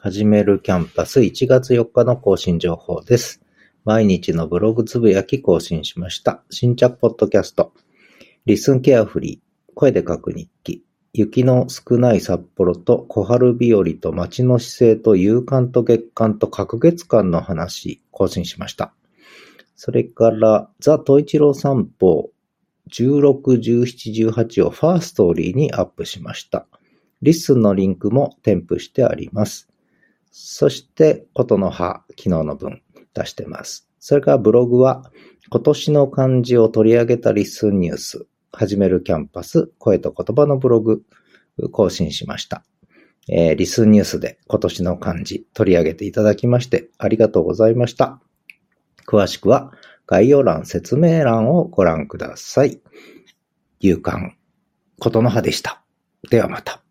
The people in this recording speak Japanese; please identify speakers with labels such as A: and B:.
A: はじめるキャンパス1月4日の更新情報です。毎日のブログつぶやき更新しました。新着ポッドキャスト。 LISTENケアフリー。声で書く日記。雪の少ない札幌と小春日和と街の姿勢と夕刊と月刊と隔月間の話更新しました。それから、ザ・トイチロー散歩16、17、18をファストーリーにアップしました。LISTENのリンクも添付してあります。そして、ことの葉、昨日の分出してます。それからブログは、今年の漢字を取り上げた LISTEN NEWS、はじめるキャンパス、声と言葉のブログ、更新しました。えー LISTEN NEWSで今年の漢字取り上げていただきましてありがとうございました。詳しくは概要欄、説明欄をご覧ください。勇敢、ことの葉でした。ではまた。